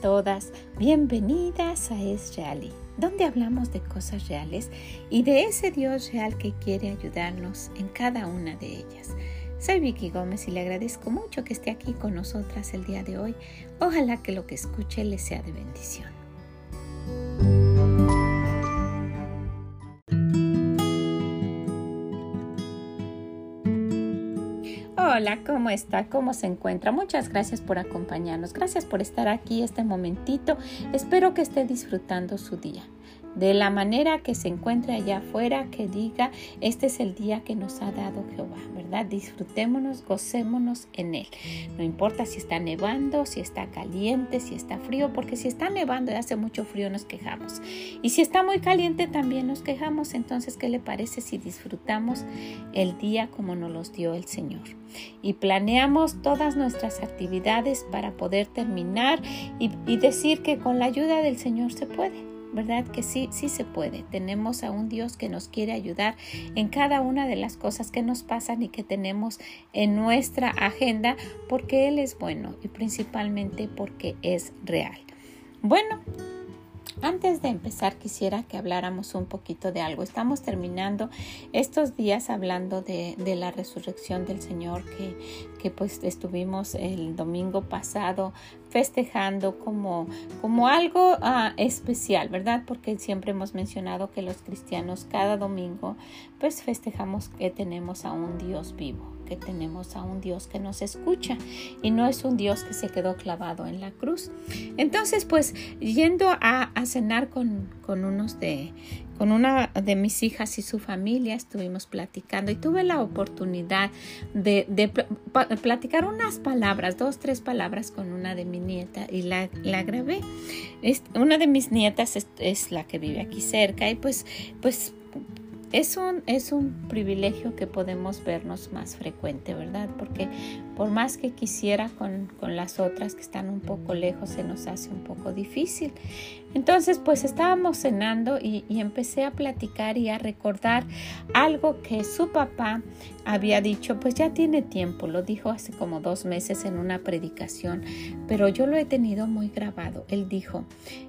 todas, bienvenidas a Es Reali, donde hablamos de cosas reales y de ese Dios real que quiere ayudarnos en cada una de ellas. Soy Vicky Gómez y le agradezco mucho que esté aquí con nosotras el día de hoy. Ojalá que lo que escuche le sea de bendición. ¿Cómo está? ¿Cómo se encuentra? Muchas gracias por acompañarnos. Gracias por estar aquí este momentito. Espero que esté disfrutando su día de la manera que se encuentre allá afuera, que diga, este es el día que nos ha dado Jehová, Disfrutémonos, gocémonos en él. No importa si está nevando, si está caliente, si está frío, porque si está nevando y hace mucho frío nos quejamos. Y si está muy caliente también nos quejamos. Entonces, ¿qué le parece si disfrutamos el día como nos los dio el Señor? Y planeamos todas nuestras actividades para poder terminar y decir que con la ayuda del Señor se puede. ¿Verdad? Que sí, sí se puede. Tenemos a un Dios que nos quiere ayudar en cada una de las cosas que nos pasan y que tenemos en nuestra agenda porque Él es bueno y principalmente porque es real. Bueno, antes de empezar quisiera que habláramos un poquito de algo. Estamos terminando estos días hablando de, la resurrección del Señor que, que, pues estuvimos el domingo pasado festejando como, como algo ah, especial, ¿verdad? Porque siempre hemos mencionado que los cristianos cada domingo pues festejamos que tenemos a un Dios vivo que tenemos a un Dios que nos escucha y no es un Dios que se quedó clavado en la cruz. Entonces, pues yendo a, cenar con, con unos de con una de mis hijas y su familia estuvimos platicando y tuve la oportunidad de, platicar unas palabras, dos, tres palabras con una de mi nieta y la, la grabé. Es, una de mis nietas es, es, la que vive aquí cerca y pues, pues es un, es un privilegio que podemos vernos más frecuente, ¿verdad? Porque por más que quisiera con, con, las otras que están un poco lejos, se nos hace un poco difícil. Entonces, pues estábamos cenando y, empecé a platicar y a recordar algo que su papá había dicho, pues ya tiene tiempo, lo dijo hace como dos meses en una predicación, pero yo lo he tenido muy grabado. Él dijo,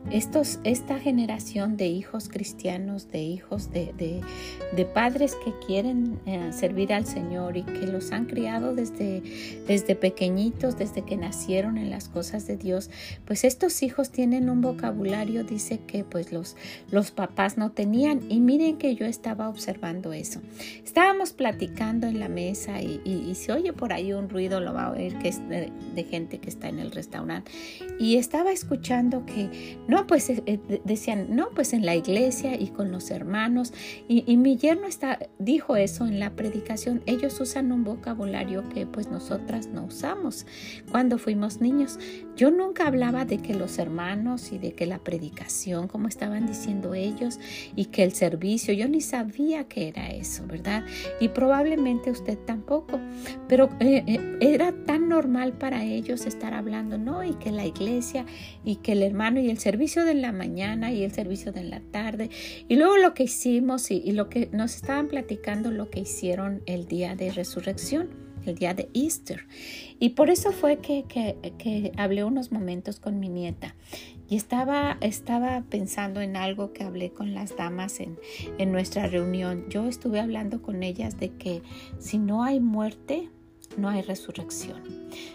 esta generación de hijos cristianos, de hijos de, de, de padres que quieren eh, servir al Señor y que los han criado desde, desde pequeñitos, desde que nacieron en las cosas de Dios, pues estos hijos tienen un vocabulario, dice que pues los, los papás no tenían. Y miren que yo estaba observando eso. Estábamos platicando en la mesa y, y, si oye por ahí un ruido lo va a oír que es de, gente que está en el restaurante. Y estaba escuchando que, no, pues eh, eh, decían, no, pues en la iglesia y con los hermanos. Y, mi yerno está, dijo eso en la predicación. Ellos usan un vocabulario que pues nosotras no usamos cuando fuimos niños. Yo nunca hablaba de que los hermanos y de que la predicación, como estaban diciendo ellos, y que el servicio, yo ni sabía que era eso, ¿verdad? Y probablemente usted tampoco, pero eh, eh, era tan normal para ellos estar hablando, ¿no? Y que la iglesia y que el hermano y el servicio de la mañana y el servicio de la tarde y luego lo que hicimos y, lo que nos estaban platicando, lo que hicieron el día de resurrección el día de Easter. Y por eso fue que, que, que, hablé unos momentos con mi nieta. Y estaba, estaba pensando en algo que hablé con las damas en, en nuestra reunión. Yo estuve hablando con ellas de que si no hay muerte, no hay resurrección.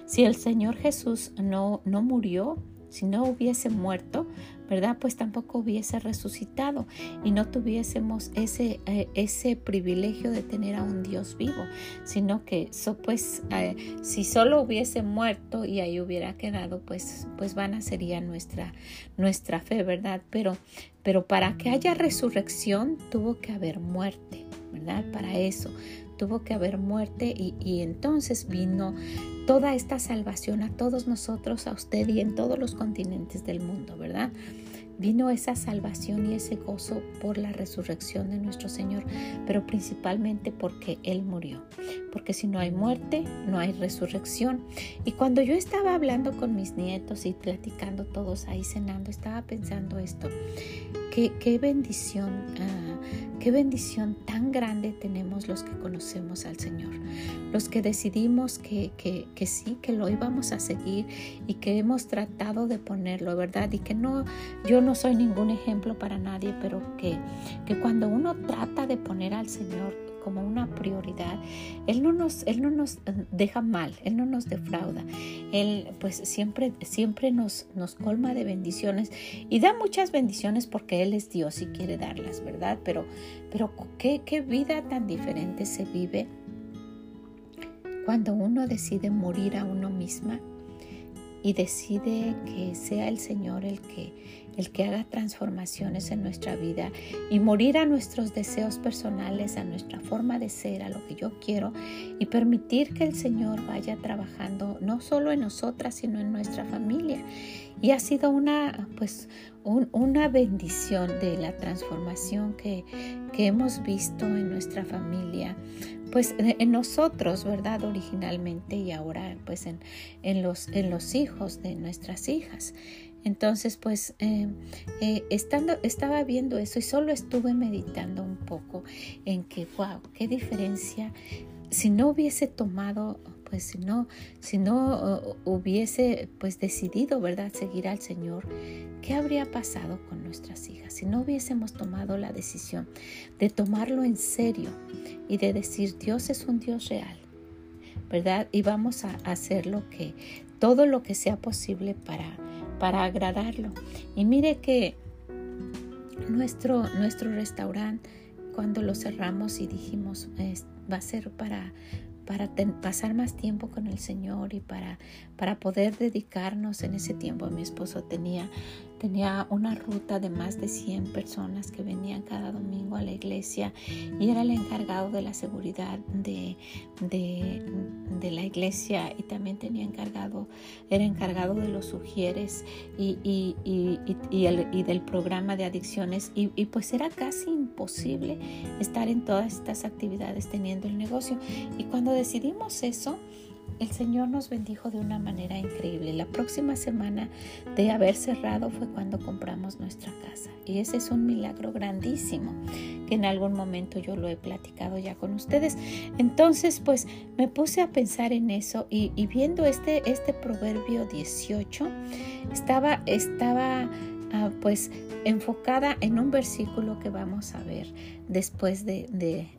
Si el Señor Jesús no, no murió, si no hubiese muerto, ¿verdad? Pues tampoco hubiese resucitado y no tuviésemos ese, eh, ese privilegio de tener a un Dios vivo, sino que pues eh, si solo hubiese muerto y ahí hubiera quedado, pues, pues vana sería nuestra, nuestra fe, ¿verdad? Pero, pero para que haya resurrección tuvo que haber muerte, ¿verdad? Para eso tuvo que haber muerte y, y entonces vino toda esta salvación a todos nosotros, a usted y en todos los continentes del mundo, ¿verdad? Vino esa salvación y ese gozo por la resurrección de nuestro Señor, pero principalmente porque Él murió. Porque si no hay muerte, no hay resurrección. Y cuando yo estaba hablando con mis nietos y platicando todos ahí cenando, estaba pensando esto. Qué, qué bendición. Ah, Qué bendición tan grande tenemos los que conocemos al Señor, los que decidimos que, que, sí, que lo íbamos a seguir y que hemos tratado de ponerlo, ¿verdad? Y que no, yo no soy ningún ejemplo para nadie, pero que, que cuando uno trata de poner al Señor como una prioridad, Él no nos, Él no nos deja mal, Él no nos defrauda. Él pues siempre, siempre nos, nos colma de bendiciones y da muchas bendiciones porque Él es Dios y quiere darlas, ¿verdad? Pero, pero ¿qué, qué vida tan diferente se vive cuando uno decide morir a uno misma y decide que sea el Señor el que el que haga transformaciones en nuestra vida y morir a nuestros deseos personales, a nuestra forma de ser, a lo que yo quiero y permitir que el Señor vaya trabajando no solo en nosotras, sino en nuestra familia. Y ha sido una, pues, una bendición de la transformación que, que hemos visto en nuestra familia pues en nosotros, ¿verdad? Originalmente y ahora pues en, en, los, en los hijos de nuestras hijas. Entonces, pues, eh, eh, estando, estaba viendo eso y solo estuve meditando un poco en que, wow, qué diferencia. Si no hubiese tomado, pues, si no, si no uh, hubiese, pues, decidido, ¿verdad?, seguir al Señor, ¿qué habría pasado con nuestras hijas? Si no hubiésemos tomado la decisión de tomarlo en serio y de decir, Dios es un Dios real, ¿verdad? Y vamos a hacer lo que, todo lo que sea posible para para agradarlo. Y mire que nuestro, nuestro restaurante, cuando lo cerramos y dijimos, va a ser para, para pasar más tiempo con el Señor y para, para poder dedicarnos en ese tiempo. Mi esposo tenía tenía una ruta de más de 100 personas que venían cada domingo a la iglesia y era el encargado de la seguridad de, de, la iglesia y también tenía encargado, era encargado de los sugieres y, y, y, del programa de adicciones y, pues era casi imposible estar en todas estas actividades teniendo el negocio. Y cuando decidimos eso, el Señor nos bendijo de una manera increíble. La próxima semana de haber cerrado fue cuando compramos nuestra casa. Y ese es un milagro grandísimo que en algún momento yo lo he platicado ya con ustedes. Entonces, pues me puse a pensar en eso y, viendo este, este proverbio 18, estaba, estaba Ah, pues enfocada en un versículo que vamos a ver después de,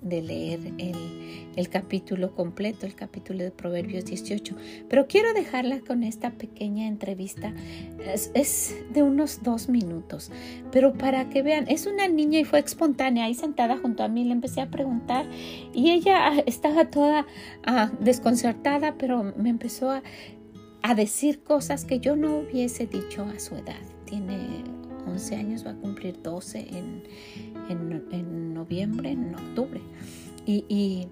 leer el, capítulo completo, el capítulo de Proverbios 18. Pero quiero dejarla con esta pequeña entrevista. Es, de unos dos minutos, pero para que vean, es una niña y fue espontánea, ahí sentada junto a mí, le empecé a preguntar y ella estaba toda ah, desconcertada, pero me empezó a a decir cosas que yo no hubiese dicho a su edad tiene 11 años, va a cumplir 12 en, en, noviembre, en octubre. Y, y,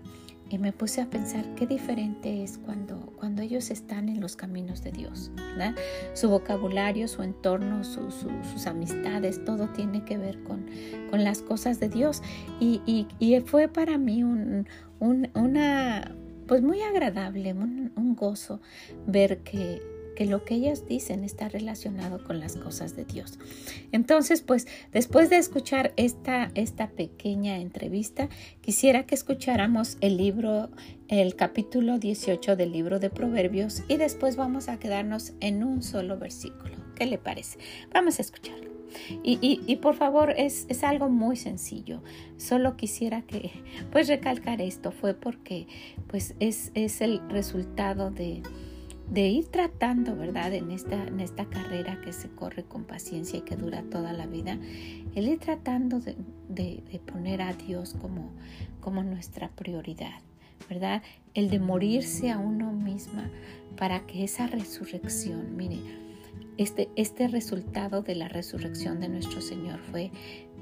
me puse a pensar qué diferente es cuando, cuando ellos están en los caminos de Dios. Su vocabulario, su entorno, sus amistades, todo tiene que ver con, con las cosas de Dios. Y, y fue para mí un, un, una, pues muy agradable, un, gozo ver que que lo que ellas dicen está relacionado con las cosas de Dios. Entonces, pues después de escuchar esta, esta pequeña entrevista, quisiera que escucháramos el libro, el capítulo 18 del libro de Proverbios y después vamos a quedarnos en un solo versículo. ¿Qué le parece? Vamos a escucharlo. Y, por favor, es, es, algo muy sencillo. Solo quisiera que, pues, recalcar esto. Fue porque, pues, es, es el resultado de, de ir tratando, ¿verdad? En esta, en esta carrera que se corre con paciencia y que dura toda la vida, el ir tratando de, poner a Dios como, como nuestra prioridad, ¿verdad? El de morirse a uno misma para que esa resurrección, mire, este, este resultado de la resurrección de nuestro Señor fue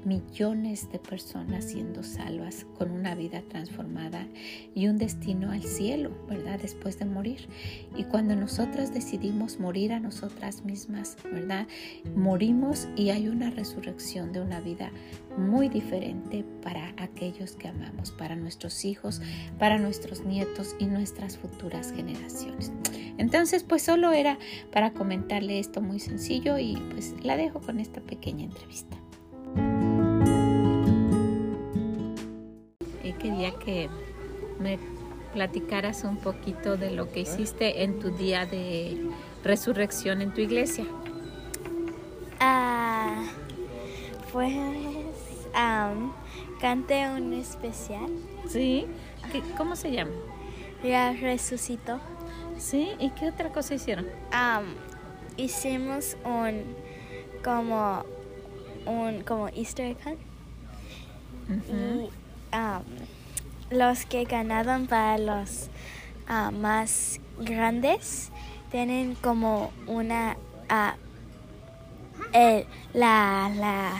millones de personas siendo salvas con una vida transformada y un destino al cielo, ¿verdad? Después de morir. Y cuando nosotras decidimos morir a nosotras mismas, ¿verdad? Morimos y hay una resurrección de una vida muy diferente para aquellos que amamos, para nuestros hijos, para nuestros nietos y nuestras futuras generaciones. Entonces, pues solo era para comentarle esto muy sencillo y pues la dejo con esta pequeña entrevista. Y quería que me platicaras un poquito de lo que hiciste en tu día de resurrección en tu iglesia. Ah, pues um, canté un especial. ¿Sí? ¿Cómo se llama? Ya resucitó. ¿Sí? ¿Y qué otra cosa hicieron? Um, hicimos un como un como Easter egg hunt. Y um, los que ganaron para los ah, más grandes tienen como una ah, el, la, la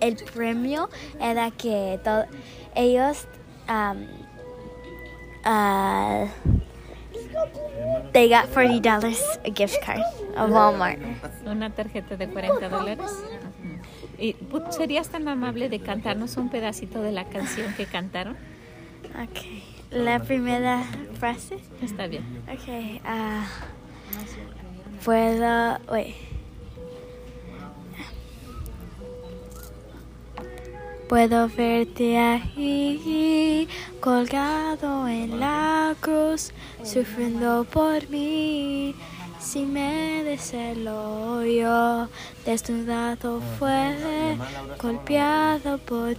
el premio era que to- ellos um, they got forty dollars a gift card of Walmart. Una tarjeta de 40 dólares. ¿Y pu- serías tan amable de cantarnos un pedacito de la canción que cantaron? Okay, la primera frase. Está bien. Okay, ah, puedo, wait. Puedo verte ahí, colgado en la cruz, sufriendo por mí. Si me deselo yo, desnudado fue, golpeado por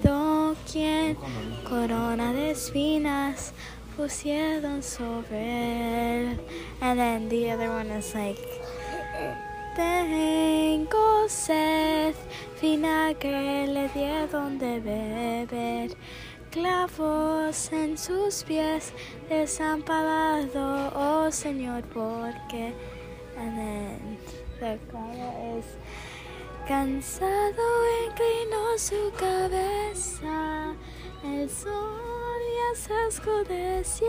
quien corona de espinas pusieron sobre él. And then the other one is like, tengo sed, vinagre le dieron de beber, clavos en sus pies, desamparado, oh Señor, porque. The chorus is, cansado inclinó su cabeza, el sol ya se oscureció.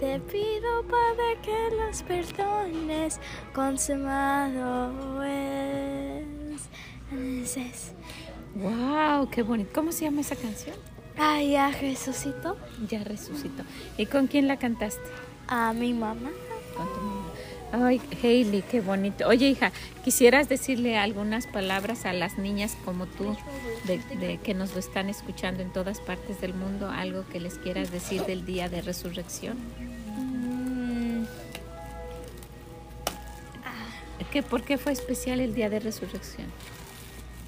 Te pido, Padre, que los perdones, consumado es. Says, ¡Wow! ¡Qué bonito! ¿Cómo se llama esa canción? ah, ya resucitó Ya resucitó. ¿Y con quién la cantaste? a mi mamá. Con tu mamá. Ay, Hailey, qué bonito. Oye, hija, ¿quisieras decirle algunas palabras a las niñas como tú, de, de que nos lo están escuchando en todas partes del mundo? ¿Algo que les quieras decir del día de resurrección? Mm, ¿Qué, ¿Por qué fue especial el día de resurrección?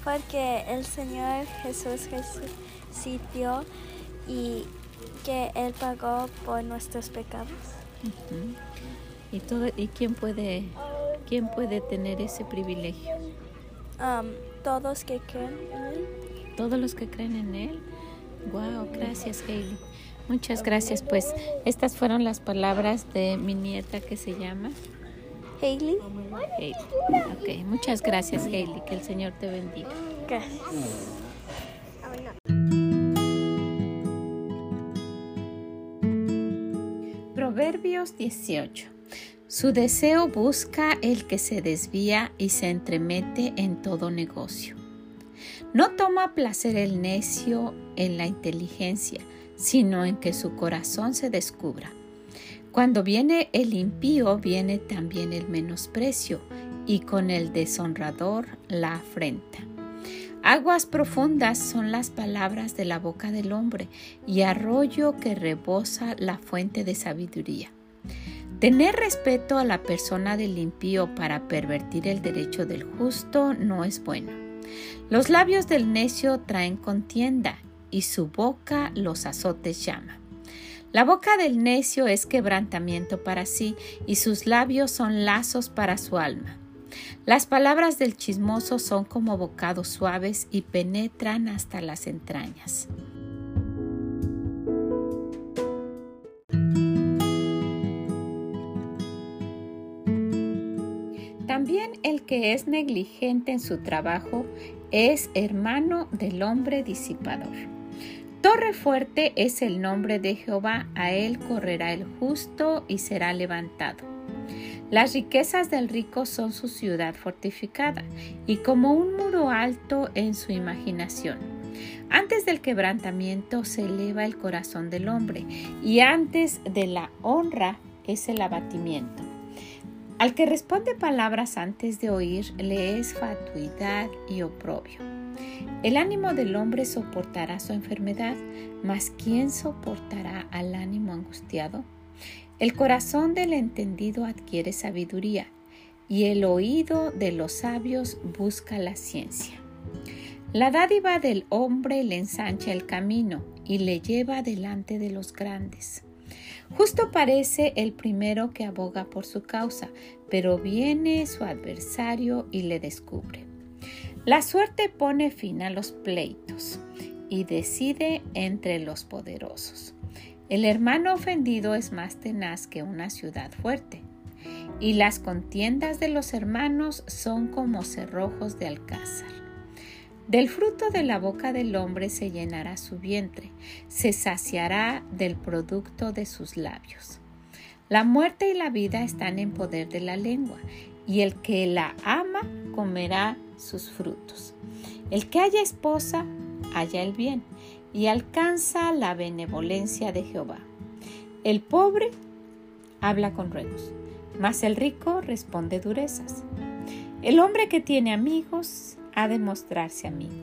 Porque el Señor Jesús resucitó y que Él pagó por nuestros pecados. Ujú. ¿Y, todo, ¿Y quién puede, quién puede tener ese privilegio? Um, todos que creen en Él. Todos los que creen en Él. Wow, gracias, Hailey. Muchas gracias. Pues estas fueron las palabras de mi nieta que se llama Hailey. Hailey. Ok, muchas gracias, Hailey. Que el Señor te bendiga. Gracias. Proverbios 18. Su deseo busca el que se desvía y se entremete en todo negocio. No toma placer el necio en la inteligencia, sino en que su corazón se descubra. Cuando viene el impío, viene también el menosprecio, y con el deshonrador la afrenta. Aguas profundas son las palabras de la boca del hombre, y arroyo que rebosa la fuente de sabiduría. Tener respeto a la persona del impío para pervertir el derecho del justo no es bueno. Los labios del necio traen contienda, y su boca los azotes llama. La boca del necio es quebrantamiento para sí, y sus labios son lazos para su alma. Las palabras del chismoso son como bocados suaves y penetran hasta las entrañas. El que es negligente en su trabajo es hermano del hombre disipador. Torre fuerte es el nombre de Jehová, a él correrá el justo y será levantado. Las riquezas del rico son su ciudad fortificada y como un muro alto en su imaginación. Antes del quebrantamiento se eleva el corazón del hombre y antes de la honra es el abatimiento. Al que responde palabras antes de oír le es fatuidad y oprobio. El ánimo del hombre soportará su enfermedad, mas ¿quién soportará al ánimo angustiado? El corazón del entendido adquiere sabiduría, y el oído de los sabios busca la ciencia. La dádiva del hombre le ensancha el camino y le lleva delante de los grandes. Justo parece el primero que aboga por su causa, pero viene su adversario y le descubre. La suerte pone fin a los pleitos y decide entre los poderosos. El hermano ofendido es más tenaz que una ciudad fuerte, y las contiendas de los hermanos son como cerrojos de alcázar. Del fruto de la boca del hombre se llenará su vientre, se saciará del producto de sus labios. La muerte y la vida están en poder de la lengua, y el que la ama comerá sus frutos. El que haya esposa, haya el bien, y alcanza la benevolencia de Jehová. El pobre habla con ruegos, mas el rico responde durezas. El hombre que tiene amigos ha de mostrarse amigo,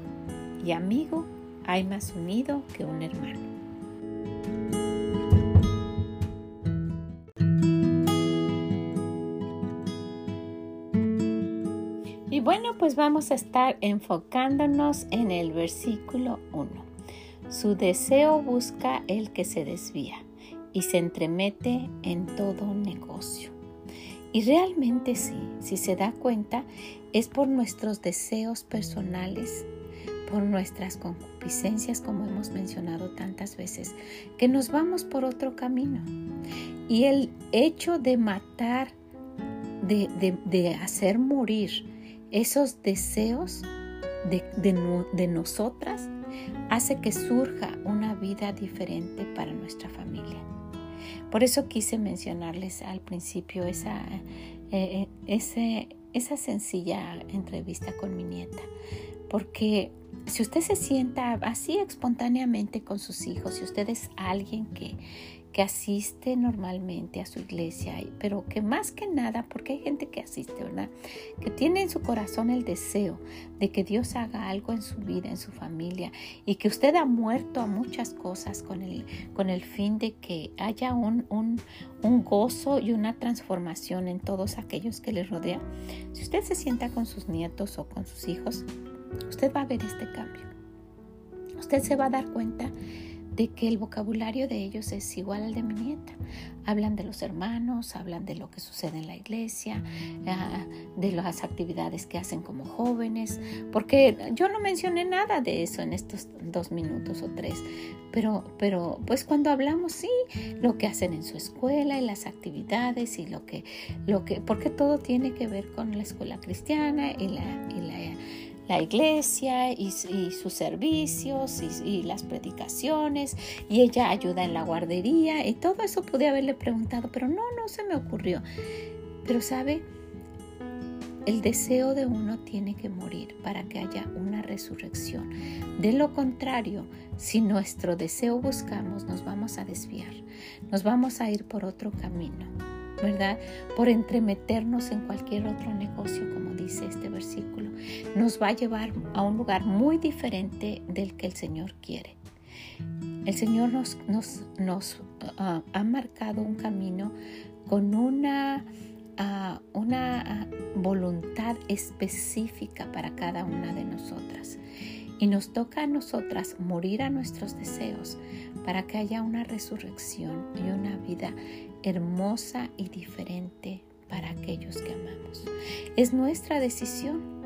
y amigo hay más unido que un hermano. Y bueno, pues vamos a estar enfocándonos en el versículo 1. Su deseo busca el que se desvía y se entremete en todo negocio. Y realmente sí, si se da cuenta, es por nuestros deseos personales, por nuestras concupiscencias, como hemos mencionado tantas veces, que nos vamos por otro camino. Y el hecho de matar, de, hacer morir esos deseos de, de nosotras, hace que surja una vida diferente para nuestra familia. Por eso quise mencionarles al principio esa, eh, eh, esa sencilla entrevista con mi nieta, porque si usted se sienta así espontáneamente con sus hijos, si usted es alguien que, que asiste normalmente a su iglesia, pero que más que nada, porque hay gente que asiste, ¿verdad? Que tiene en su corazón el deseo de que Dios haga algo en su vida, en su familia, y que usted ha muerto a muchas cosas con el, con el fin de que haya un, un, un gozo y una transformación en todos aquellos que le rodean. Si usted se sienta con sus nietos o con sus hijos, usted va a ver este cambio. Usted se va a dar cuenta de que el vocabulario de ellos es igual al de mi nieta. Hablan de los hermanos, hablan de lo que sucede en la iglesia, ah, de las actividades que hacen como jóvenes, porque yo no mencioné nada de eso en estos dos minutos o tres, pero, pero pues cuando hablamos sí, lo que hacen en su escuela y las actividades y lo que, lo que, porque todo tiene que ver con la escuela cristiana y la, y la la iglesia y, sus servicios y, las predicaciones y ella ayuda en la guardería y todo eso pude haberle preguntado, pero no, no se me ocurrió. Pero sabe, el deseo de uno tiene que morir para que haya una resurrección. De lo contrario, si nuestro deseo buscamos, nos vamos a desviar, nos vamos a ir por otro camino. ¿verdad? Por entremeternos en cualquier otro negocio, como dice este versículo. Nos va a llevar a un lugar muy diferente del que el Señor quiere. El Señor nos, ah, ha marcado un camino con una, ah, una voluntad específica para cada una de nosotras. Y nos toca a nosotras morir a nuestros deseos para que haya una resurrección y una vida hermosa y diferente para aquellos que amamos. Es nuestra decisión.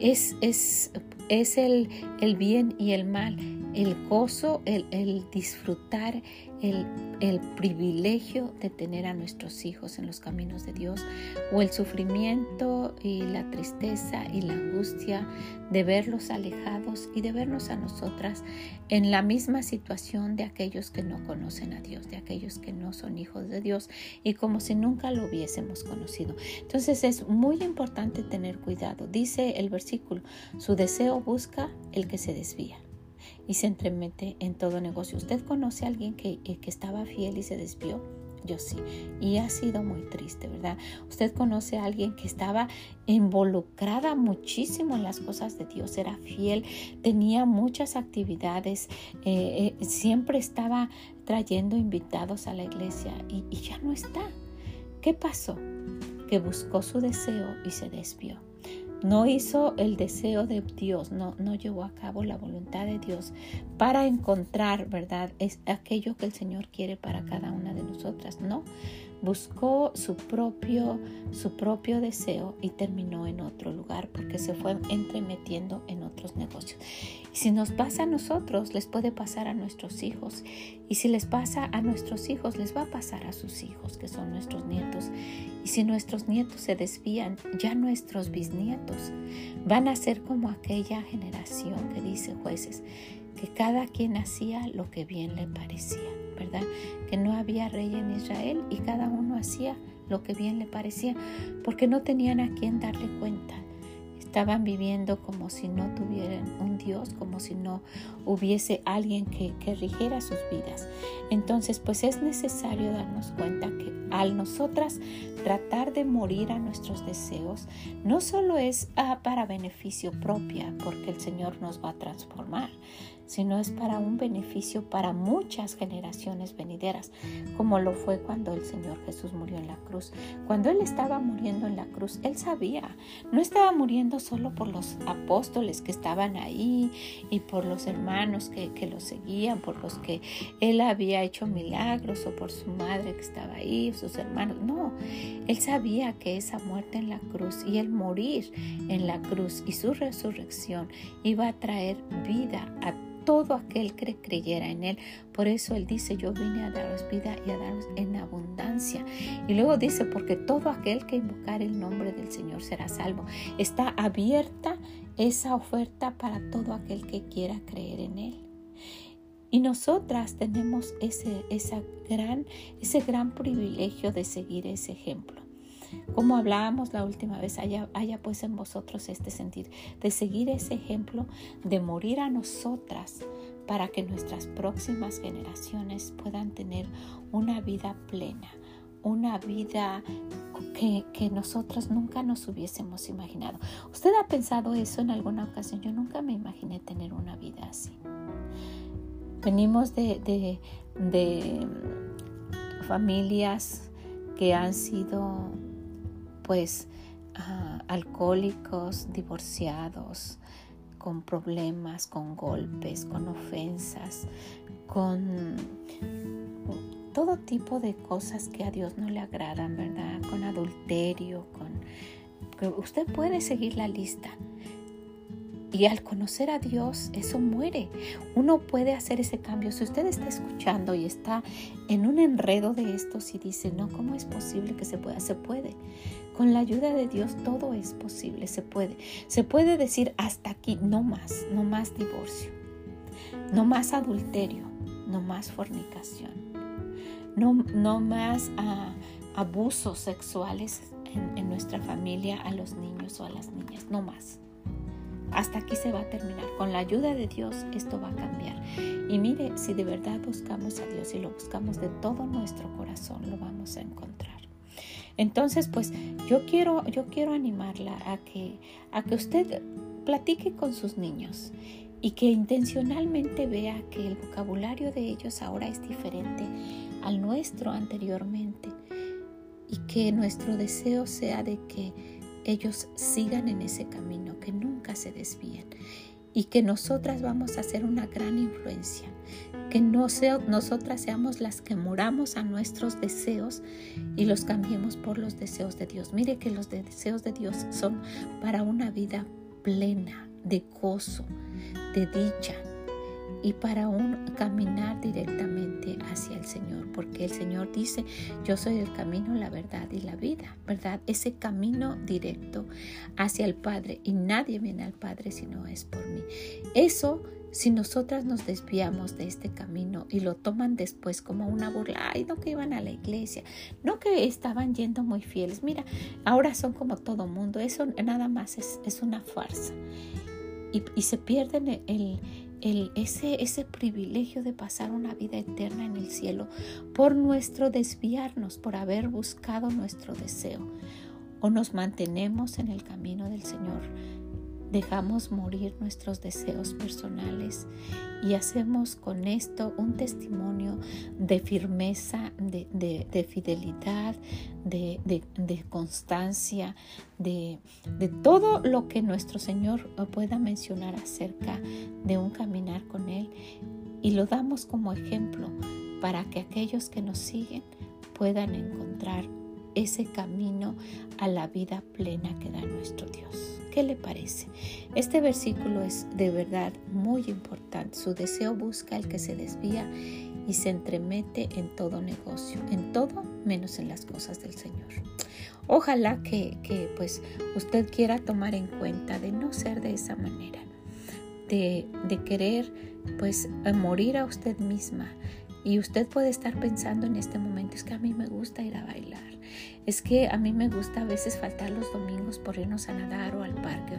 Es, es, es el, el bien y el mal el gozo, el, disfrutar, el, privilegio de tener a nuestros hijos en los caminos de Dios, o el sufrimiento y la tristeza y la angustia de verlos alejados y de vernos a nosotras en la misma situación de aquellos que no conocen a Dios, de aquellos que no son hijos de Dios y como si nunca lo hubiésemos conocido. Entonces es muy importante tener cuidado. Dice el versículo, su deseo busca el que se desvía y se entremete en todo negocio. ¿Usted conoce a alguien que, eh, que estaba fiel y se desvió? yo sí. Y ha sido muy triste, ¿verdad? Usted conoce a alguien que estaba involucrada muchísimo en las cosas de Dios, era fiel, tenía muchas actividades, eh, eh, siempre estaba trayendo invitados a la iglesia y, y ya no está. ¿Qué pasó? Que buscó su deseo y se desvió no hizo el deseo de Dios, no, no llevó a cabo la voluntad de Dios para encontrar, ¿verdad? Es aquello que el Señor quiere para cada una de nosotras, ¿no? buscó su propio, su propio deseo y terminó en otro lugar porque se fue entremetiendo en otros negocios. Si nos pasa a nosotros, les puede pasar a nuestros hijos. Y si les pasa a nuestros hijos, les va a pasar a sus hijos, que son nuestros nietos. Y si nuestros nietos se desvían, ya nuestros bisnietos van a ser como aquella generación que dice jueces, que cada quien hacía lo que bien le parecía. ¿verdad? Que no había rey en Israel y cada uno hacía lo que bien le parecía, porque no tenían a quien darle cuenta. Estaban viviendo como si no tuvieran un Dios, como si no hubiese alguien que, que rigiera sus vidas. Entonces, pues es necesario darnos cuenta que al nosotras tratar de morir a nuestros deseos, no solo es ah, para beneficio propia, porque el Señor nos va a transformar, sino es para un beneficio para muchas generaciones venideras, como lo fue cuando el Señor Jesús murió en la cruz. Cuando Él estaba muriendo en la cruz, Él sabía, no estaba muriendo solo por los apóstoles que estaban ahí y por los hermanos que, que lo seguían, por los que Él había hecho milagros o por su madre que estaba ahí, sus hermanos, no, Él sabía que esa muerte en la cruz y el morir en la cruz y su resurrección iba a traer vida a todo aquel que creyera en Él. Por eso Él dice, yo vine a daros vida y a daros en abundancia. Y luego dice, porque todo aquel que invocar el nombre del Señor será salvo. Está abierta esa oferta para todo aquel que quiera creer en Él. Y nosotras tenemos ese, ese gran privilegio de seguir ese ejemplo. Como hablábamos la última vez, haya, haya pues en vosotros este sentir de seguir ese ejemplo, de morir a nosotras para que nuestras próximas generaciones puedan tener una vida plena, una vida que, que, nosotros nunca nos hubiésemos imaginado. ¿Usted ha pensado eso en alguna ocasión? Yo nunca me imaginé tener una vida así. Venimos de, de, de familias que han sido pues alcohólicos, divorciados, con problemas, con golpes, con ofensas, con todo tipo de cosas que a Dios no le agradan, ¿verdad? Con adulterio, con... Usted puede seguir la lista. Y al conocer a Dios, eso muere. Uno puede hacer ese cambio. Si usted está escuchando y está en un enredo de estos y dice, no, ¿cómo es posible que se pueda? Se puede. Con la ayuda de Dios todo es posible, se puede. Se puede decir hasta aquí, no más, no más divorcio, no más adulterio, no más fornicación, no, no más ah, abusos sexuales en, en nuestra familia a los niños o a las niñas, no más. Hasta aquí se va a terminar. Con la ayuda de Dios esto va a cambiar. Y mire, si de verdad buscamos a Dios y lo buscamos de todo nuestro corazón, lo vamos a encontrar. Entonces, pues yo quiero, yo quiero animarla a que, a que usted platique con sus niños y que intencionalmente vea que el vocabulario de ellos ahora es diferente al nuestro anteriormente y que nuestro deseo sea de que ellos sigan en ese camino, que nunca se desvíen y que nosotras vamos a ser una gran influencia, que no sea, nosotras seamos las que moramos a nuestros deseos y los cambiemos por los deseos de Dios. Mire que los deseos de Dios son para una vida plena, de gozo, de dicha, y para un caminar directamente hacia el Señor, porque el Señor dice, yo soy el camino, la verdad y la vida, ¿verdad? Ese camino directo hacia el Padre y nadie viene al Padre si no es por mí. Eso si nosotras nos desviamos de este camino y lo toman después como una burla, ay, no que iban a la iglesia, no que estaban yendo muy fieles, mira, ahora son como todo mundo, eso nada más es, es una farsa. Y, y se pierden el, el, ese, ese privilegio de pasar una vida eterna en el cielo por nuestro desviarnos, por haber buscado nuestro deseo. O nos mantenemos en el camino del Señor dejamos morir nuestros deseos personales y hacemos con esto un testimonio de firmeza, de, fidelidad, de, constancia, de, todo lo que nuestro Señor pueda mencionar acerca de un caminar con Él y lo damos como ejemplo para que aquellos que nos siguen puedan encontrar ese camino a la vida plena que da nuestro Dios. ¿Qué le parece? Este versículo es de verdad muy importante. Su deseo busca el que se desvía y se entremete en todo negocio, en todo menos en las cosas del Señor. Ojalá que, que pues usted quiera tomar en cuenta de no ser de esa manera, de, de querer pues morir a usted misma, y usted puede estar pensando en este momento, es que a mí me gusta ir a bailar, es que a mí me gusta a veces faltar los domingos por irnos a nadar o al parque.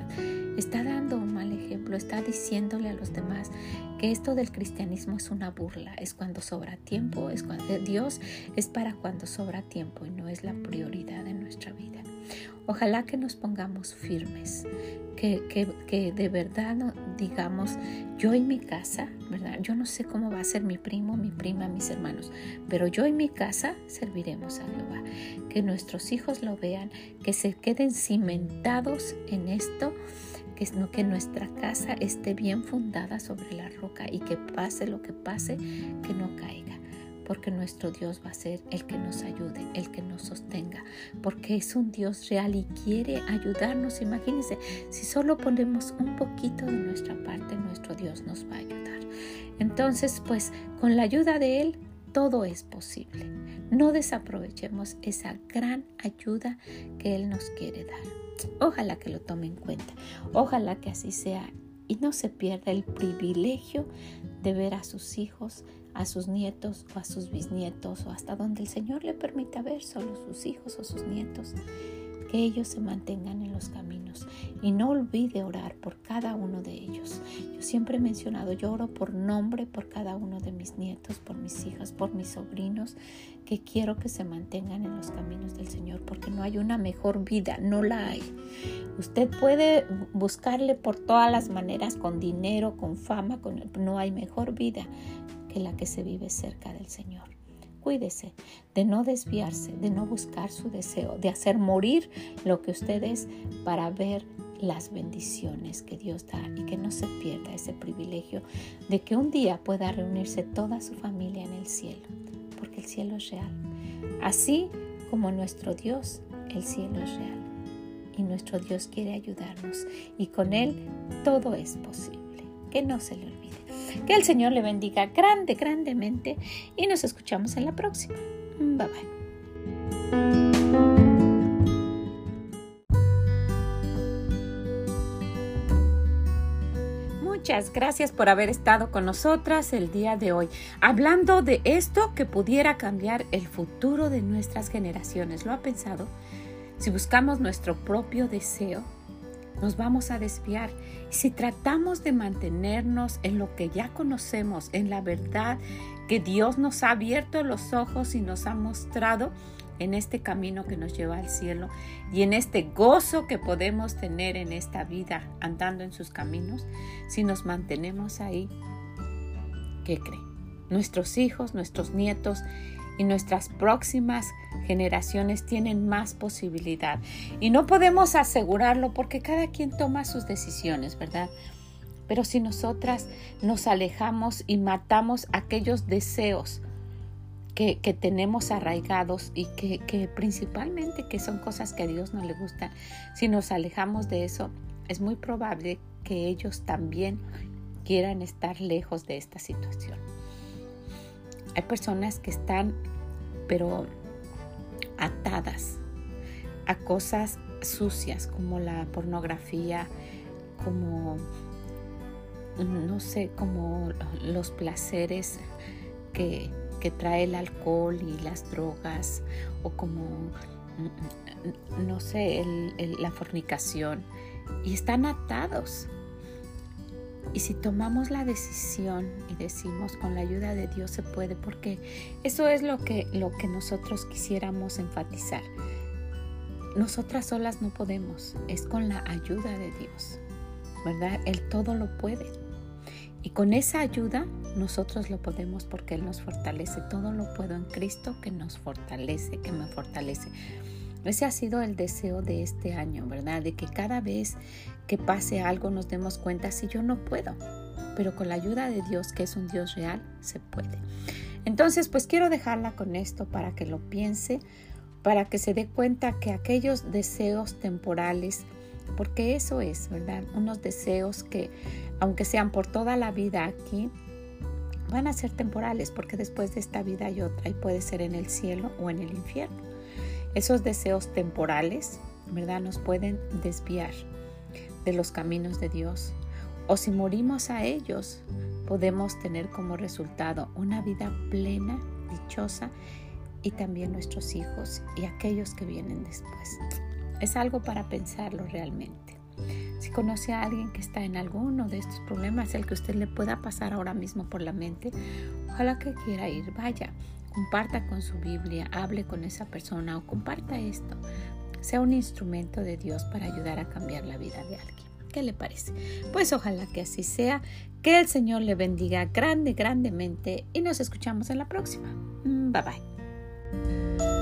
Está dando un mal ejemplo, está diciéndole a los demás que esto del cristianismo es una burla, es cuando sobra tiempo, es cuando Dios es para cuando sobra tiempo y no es la prioridad de nuestra vida. Ojalá que nos pongamos firmes, que, que, de verdad digamos, yo en mi casa, ¿verdad? Yo no sé cómo va a ser mi primo, mi prima, mis hermanos, pero yo en mi casa serviremos a Jehová. Que nuestros hijos lo vean, que se queden cimentados en esto que, que nuestra casa esté bien fundada sobre la roca y que pase lo que pase, que no caiga porque nuestro Dios va a ser el que nos ayude, el que nos sostenga, porque es un Dios real y quiere ayudarnos. Imagínense, si solo ponemos un poquito de nuestra parte, nuestro Dios nos va a ayudar. Entonces, pues con la ayuda de Él, todo es posible. No desaprovechemos esa gran ayuda que Él nos quiere dar. Ojalá que lo tome en cuenta. Ojalá que así sea y no se pierda el privilegio de ver a sus hijos a sus nietos o a sus bisnietos o hasta donde el Señor le permita ver solo sus hijos o sus nietos, que ellos se mantengan en los caminos y no olvide orar por cada uno de ellos. Yo siempre he mencionado, yo oro por nombre por cada uno de mis nietos, por mis hijas, por mis sobrinos, que quiero que se mantengan en los caminos del Señor, porque no hay una mejor vida, no la hay. Usted puede buscarle por todas las maneras, con dinero, con fama, con... no hay mejor vida que la que se vive cerca del Señor. Cuídese de no desviarse, de no buscar su deseo, de hacer morir lo que usted es para ver las bendiciones que Dios da y que no se pierda ese privilegio de que un día pueda reunirse toda su familia en el cielo, porque el cielo es real. Así como nuestro Dios, el cielo es real y nuestro Dios quiere ayudarnos y con Él todo es posible. Que no se le. Que el Señor le bendiga grande, grandemente y nos escuchamos en la próxima. Bye bye. Muchas gracias por haber estado con nosotras el día de hoy, hablando de esto que pudiera cambiar el futuro de nuestras generaciones. ¿Lo ha pensado? Si buscamos nuestro propio deseo, nos vamos a desviar. Si tratamos de mantenernos en lo que ya conocemos, en la verdad que Dios nos ha abierto los ojos y nos ha mostrado en este camino que nos lleva al cielo y en este gozo que podemos tener en esta vida andando en sus caminos, si nos mantenemos ahí, ¿qué cree? Nuestros hijos, nuestros nietos y nuestras próximas generaciones tienen más posibilidad. Y no podemos asegurarlo porque cada quien toma sus decisiones, ¿verdad? Pero si nosotras nos alejamos y matamos aquellos deseos que, tenemos arraigados y que, que, principalmente que son cosas que a Dios no le gustan, si nos alejamos de eso, es muy probable que ellos también quieran estar lejos de esta situación. Hay personas que están, pero atadas a cosas sucias como la pornografía, como, no sé, como los placeres que, trae el alcohol y las drogas, o como, no sé, la fornicación. Y están atados Y si tomamos la decisión y decimos con la ayuda de Dios se puede, porque eso es lo que, lo que nosotros quisiéramos enfatizar. Nosotras solas no podemos, es con la ayuda de Dios, ¿verdad? Él todo lo puede. Y con esa ayuda nosotros lo podemos porque Él nos fortalece. Todo lo puedo en Cristo que nos fortalece, que me fortalece. Ese ha sido el deseo de este año, ¿verdad? De que cada vez que pase algo nos demos cuenta si yo no puedo, pero con la ayuda de Dios, que es un Dios real, se puede. Entonces, pues quiero dejarla con esto para que lo piense, para que se dé cuenta que aquellos deseos temporales, porque eso es, ¿verdad? Unos deseos que, aunque sean por toda la vida aquí, van a ser temporales, porque después de esta vida hay otra y puede ser en el cielo o en el infierno. Esos deseos temporales, ¿verdad? Nos pueden desviar de los caminos de Dios. O si morimos a ellos, podemos tener como resultado una vida plena, dichosa y también nuestros hijos y aquellos que vienen después. Es algo para pensarlo realmente. Si conoce a alguien que está en alguno de estos problemas, el que usted le pueda pasar ahora mismo por la mente, ojalá que quiera ir, vaya, comparta con su Biblia, hable con esa persona o comparta esto. Sea un instrumento de Dios para ayudar a cambiar la vida de alguien. ¿Qué le parece? Pues ojalá que así sea, que el Señor le bendiga grande, grandemente y nos escuchamos en la próxima. Mm, bye bye.